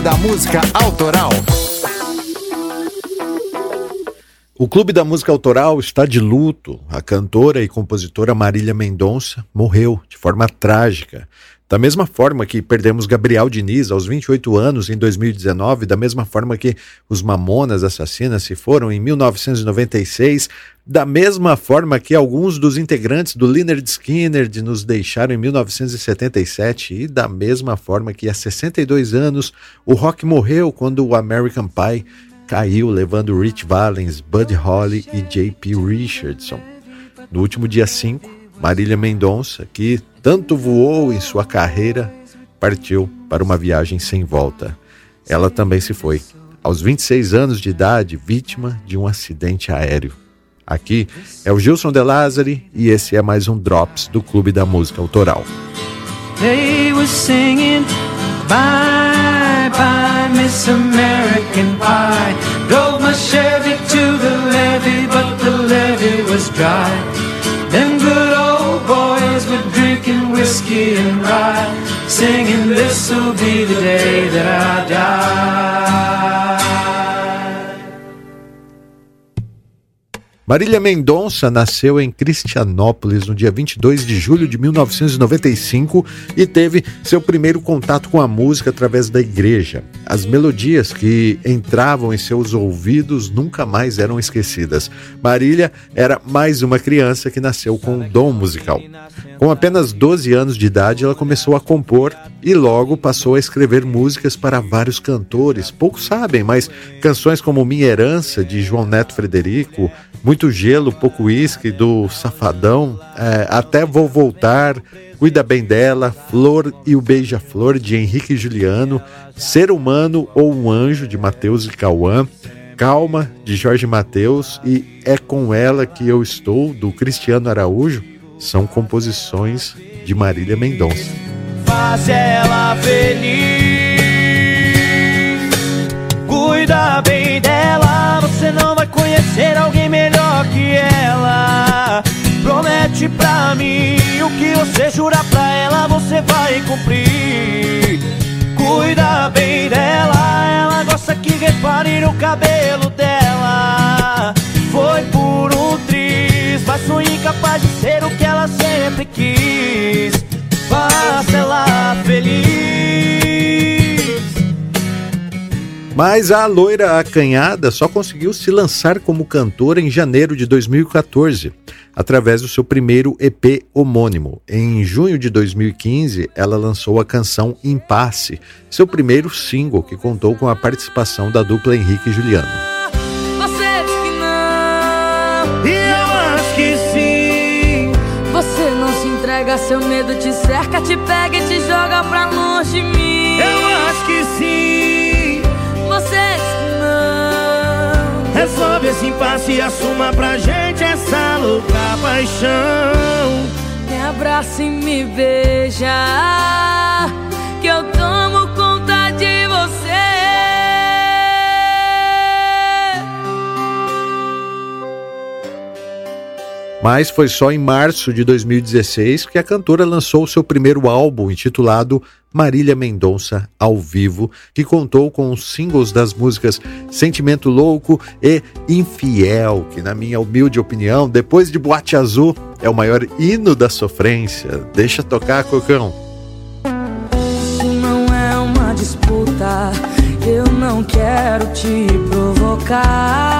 Clube da Música Autoral. O Clube da Música Autoral está de luto. A cantora e compositora Marília Mendonça morreu de forma trágica. Da mesma forma que perdemos Gabriel Diniz aos 28 anos em 2019, da mesma forma que os Mamonas Assassinas se foram em 1996, da mesma forma que alguns dos integrantes do Leonard Skinner nos deixaram em 1977 e da mesma forma que há 62 anos o rock morreu quando o American Pie caiu levando Rich Valens, Buddy Holly e J.P. Richardson. No último dia 5, Marília Mendonça, que tanto voou em sua carreira, partiu para uma viagem sem volta. Ela também se foi, aos 26 anos de idade, vítima de um acidente aéreo. Aqui é o Gilson De Lázari e esse é mais um Drops do Clube da Música Autoral. They were singing, bye bye. Miss American Pie. Drove my Chevy to the levee, but the levee was dry. And rye, singing, This'll be the day that I die. Marília Mendonça nasceu em Cristianópolis no dia 22 de julho de 1995 e teve seu primeiro contato com a música através da igreja. As melodias que entravam em seus ouvidos nunca mais eram esquecidas. Marília era mais uma criança que nasceu com um dom musical. Com apenas 12 anos de idade, ela começou a compor e logo passou a escrever músicas para vários cantores. Poucos sabem, mas canções como Minha Herança, de João Neto Frederico, muito gelo, pouco uísque do Safadão, é, até vou voltar, Cuida bem dela, Flor e o Beija-Flor de Henrique Juliano, Ser Humano ou um Anjo de Mateus e Cauã, Calma de Jorge Mateus e É com ela que eu estou do Cristiano Araújo são composições de Marília Mendonça. Faz ela feliz, cuida bem dela, você não vai conhecer alguém melhor que ela. Promete pra mim o que você jura pra ela, você vai cumprir. Cuida bem dela, ela gosta que repare no cabelo dela. Foi por um triz, mas sou incapaz de ser o Mas a loira acanhada só conseguiu se lançar como cantora em janeiro de 2014, através do seu primeiro EP homônimo. Em junho de 2015, ela lançou a canção Impasse, seu primeiro single que contou com a participação da dupla Henrique e Juliano. Você diz que não, e eu acho que sim. Você não se entrega, seu medo te cerca, te pega e te joga pra longe de mim. Eu acho que sim. Resolve esse impasse e assuma pra gente essa louca paixão. Me abraça e me beija, que eu tomo Mas foi só em março de 2016 que a cantora lançou seu primeiro álbum intitulado Marília Mendonça ao vivo, que contou com os singles das músicas Sentimento Louco e Infiel, que, na minha humilde opinião, depois de Boate Azul, é o maior hino da sofrência. Deixa tocar, Cocão. Não é uma disputa, eu não quero te provocar.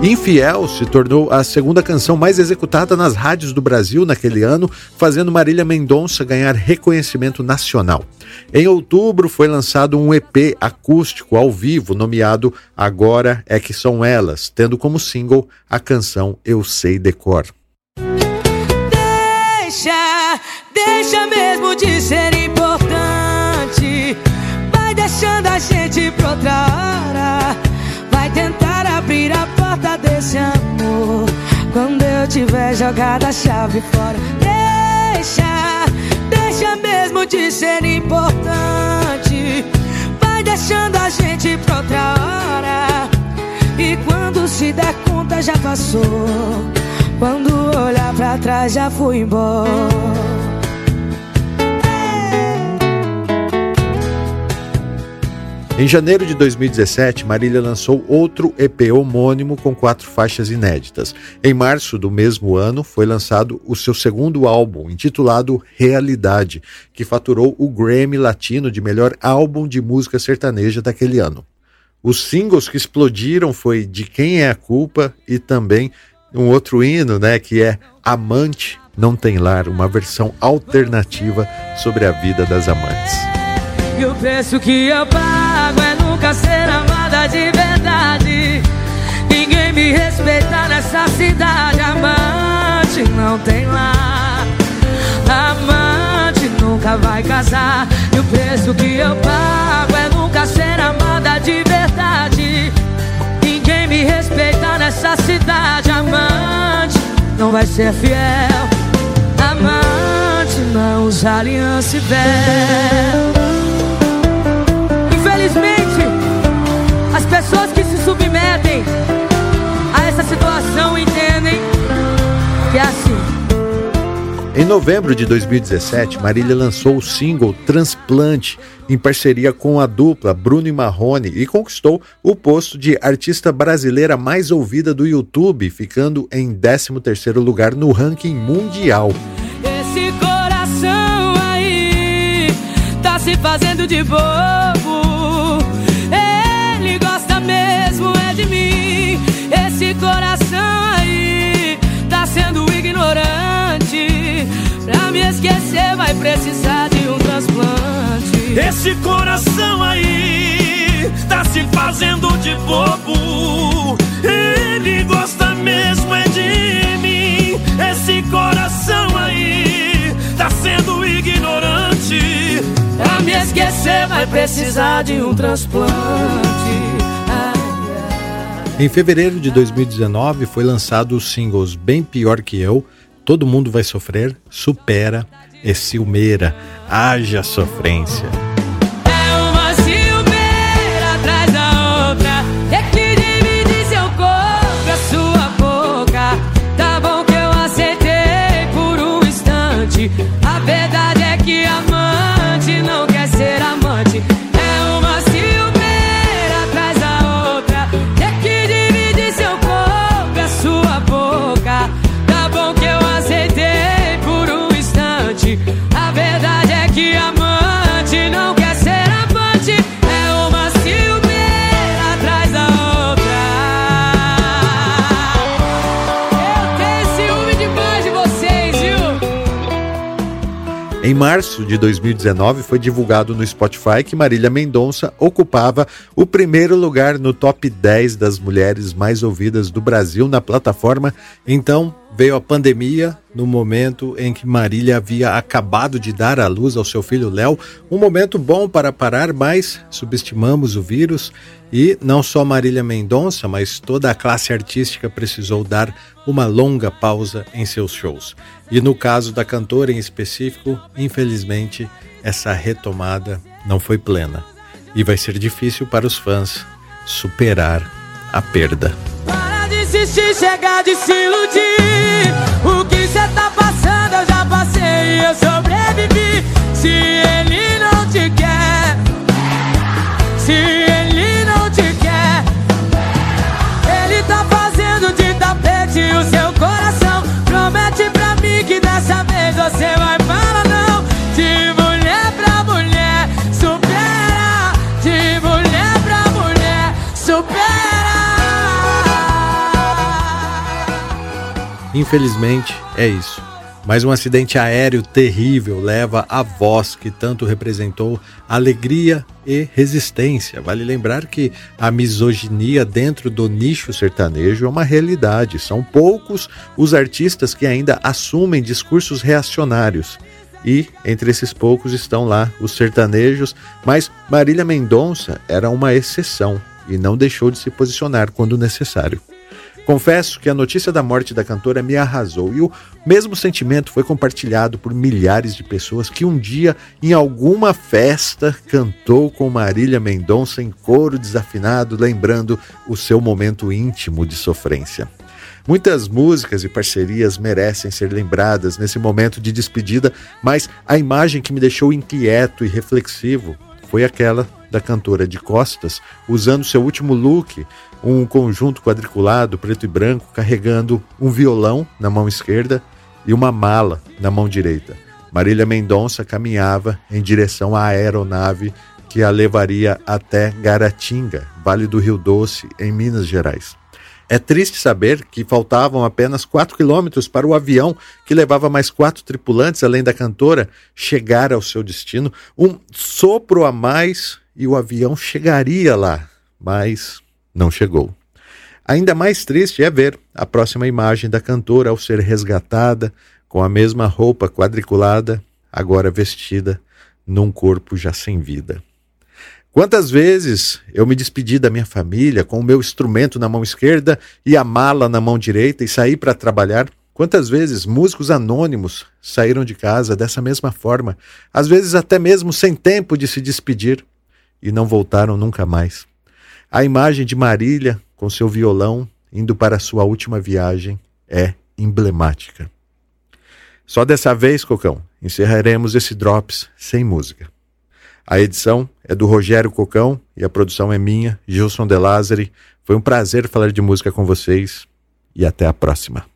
Infiel se tornou a segunda canção mais executada nas rádios do Brasil naquele ano, fazendo Marília Mendonça ganhar reconhecimento nacional. Em outubro foi lançado um EP acústico ao vivo nomeado Agora é que são elas, tendo como single a canção Eu Sei Decor. Deixa, deixa mesmo de ser importante, vai deixando a gente pra outra hora, vai tentar abrir a desse amor. Quando eu tiver jogado a chave fora, deixa, deixa mesmo de ser importante. Vai deixando a gente pra outra hora. E quando se der conta já passou. Quando olhar pra trás já fui embora. Em janeiro de 2017, Marília lançou outro EP homônimo com quatro faixas inéditas. Em março do mesmo ano, foi lançado o seu segundo álbum, intitulado Realidade, que faturou o Grammy Latino de melhor álbum de música sertaneja daquele ano. Os singles que explodiram foi De Quem é a Culpa e também um outro hino, né, que é Amante Não Tem Lar, uma versão alternativa sobre a vida das amantes. E o preço que eu pago é nunca ser amada de verdade. Ninguém me respeita nessa cidade. Amante não tem lá. Amante nunca vai casar. E o preço que eu pago é nunca ser amada de verdade. Ninguém me respeita nessa cidade. Amante não vai ser fiel. Amante não usa aliança e véu. Infelizmente, as pessoas que se submetem a essa situação entendem que é assim. Em novembro de 2017, Marília lançou o single Transplante em parceria com a dupla Bruno e Marrone e conquistou o posto de artista brasileira mais ouvida do YouTube, ficando em 13º lugar no ranking mundial. Esse coração aí tá se fazendo de bobo. Coração aí tá sendo ignorante. Pra me esquecer vai precisar de um transplante. Esse coração aí tá se fazendo de bobo. Ele gosta mesmo é de mim. Esse coração aí tá sendo ignorante. Pra me esquecer vai precisar de um transplante. Em fevereiro de 2019 foi lançado os singles Bem Pior Que Eu, Todo Mundo Vai Sofrer, Supera e Silmeira, Haja Sofrência. Março de 2019, foi divulgado no Spotify que Marília Mendonça ocupava o primeiro lugar no top 10 das mulheres mais ouvidas do Brasil na plataforma. Então, Veio a pandemia no momento em que Marília havia acabado de dar à luz ao seu filho Léo, um momento bom para parar, mas subestimamos o vírus e não só Marília Mendonça, mas toda a classe artística precisou dar uma longa pausa em seus shows. E no caso da cantora em específico, infelizmente, essa retomada não foi plena. E vai ser difícil para os fãs superar a perda. Para de insistir, chega de se iludir. Que cê tá passando, eu já passei e eu sobrevivi. Se ele não te quer, se ele não te quer, ele tá fazendo de tapete o seu coração. Promete pra mim que dessa vez você vai Infelizmente, é isso. Mas um acidente aéreo terrível leva a voz que tanto representou alegria e resistência. Vale lembrar que a misoginia dentro do nicho sertanejo é uma realidade. São poucos os artistas que ainda assumem discursos reacionários. E entre esses poucos estão lá os sertanejos, mas Marília Mendonça era uma exceção e não deixou de se posicionar quando necessário. Confesso que a notícia da morte da cantora me arrasou e o mesmo sentimento foi compartilhado por milhares de pessoas que um dia, em alguma festa, cantou com Marília Mendonça em coro desafinado, lembrando o seu momento íntimo de sofrência. Muitas músicas e parcerias merecem ser lembradas nesse momento de despedida, mas a imagem que me deixou inquieto e reflexivo foi aquela da cantora de costas, usando seu último look, um conjunto quadriculado preto e branco, carregando um violão na mão esquerda e uma mala na mão direita. Marília Mendonça caminhava em direção à aeronave que a levaria até Garatinga, Vale do Rio Doce, em Minas Gerais. É triste saber que faltavam apenas 4 quilômetros para o avião que levava mais quatro tripulantes, além da cantora, chegar ao seu destino. Um sopro a mais e o avião chegaria lá, mas não chegou. Ainda mais triste é ver a próxima imagem da cantora ao ser resgatada com a mesma roupa quadriculada, agora vestida num corpo já sem vida. Quantas vezes eu me despedi da minha família com o meu instrumento na mão esquerda e a mala na mão direita e saí para trabalhar? Quantas vezes músicos anônimos saíram de casa dessa mesma forma, às vezes até mesmo sem tempo de se despedir, e não voltaram nunca mais? A imagem de Marília com seu violão indo para sua última viagem é emblemática. Só dessa vez, Cocão, encerraremos esse Drops sem música. A edição é do Rogério Cocão e a produção é minha, Gilson De Lázari. Foi um prazer falar de música com vocês e até a próxima.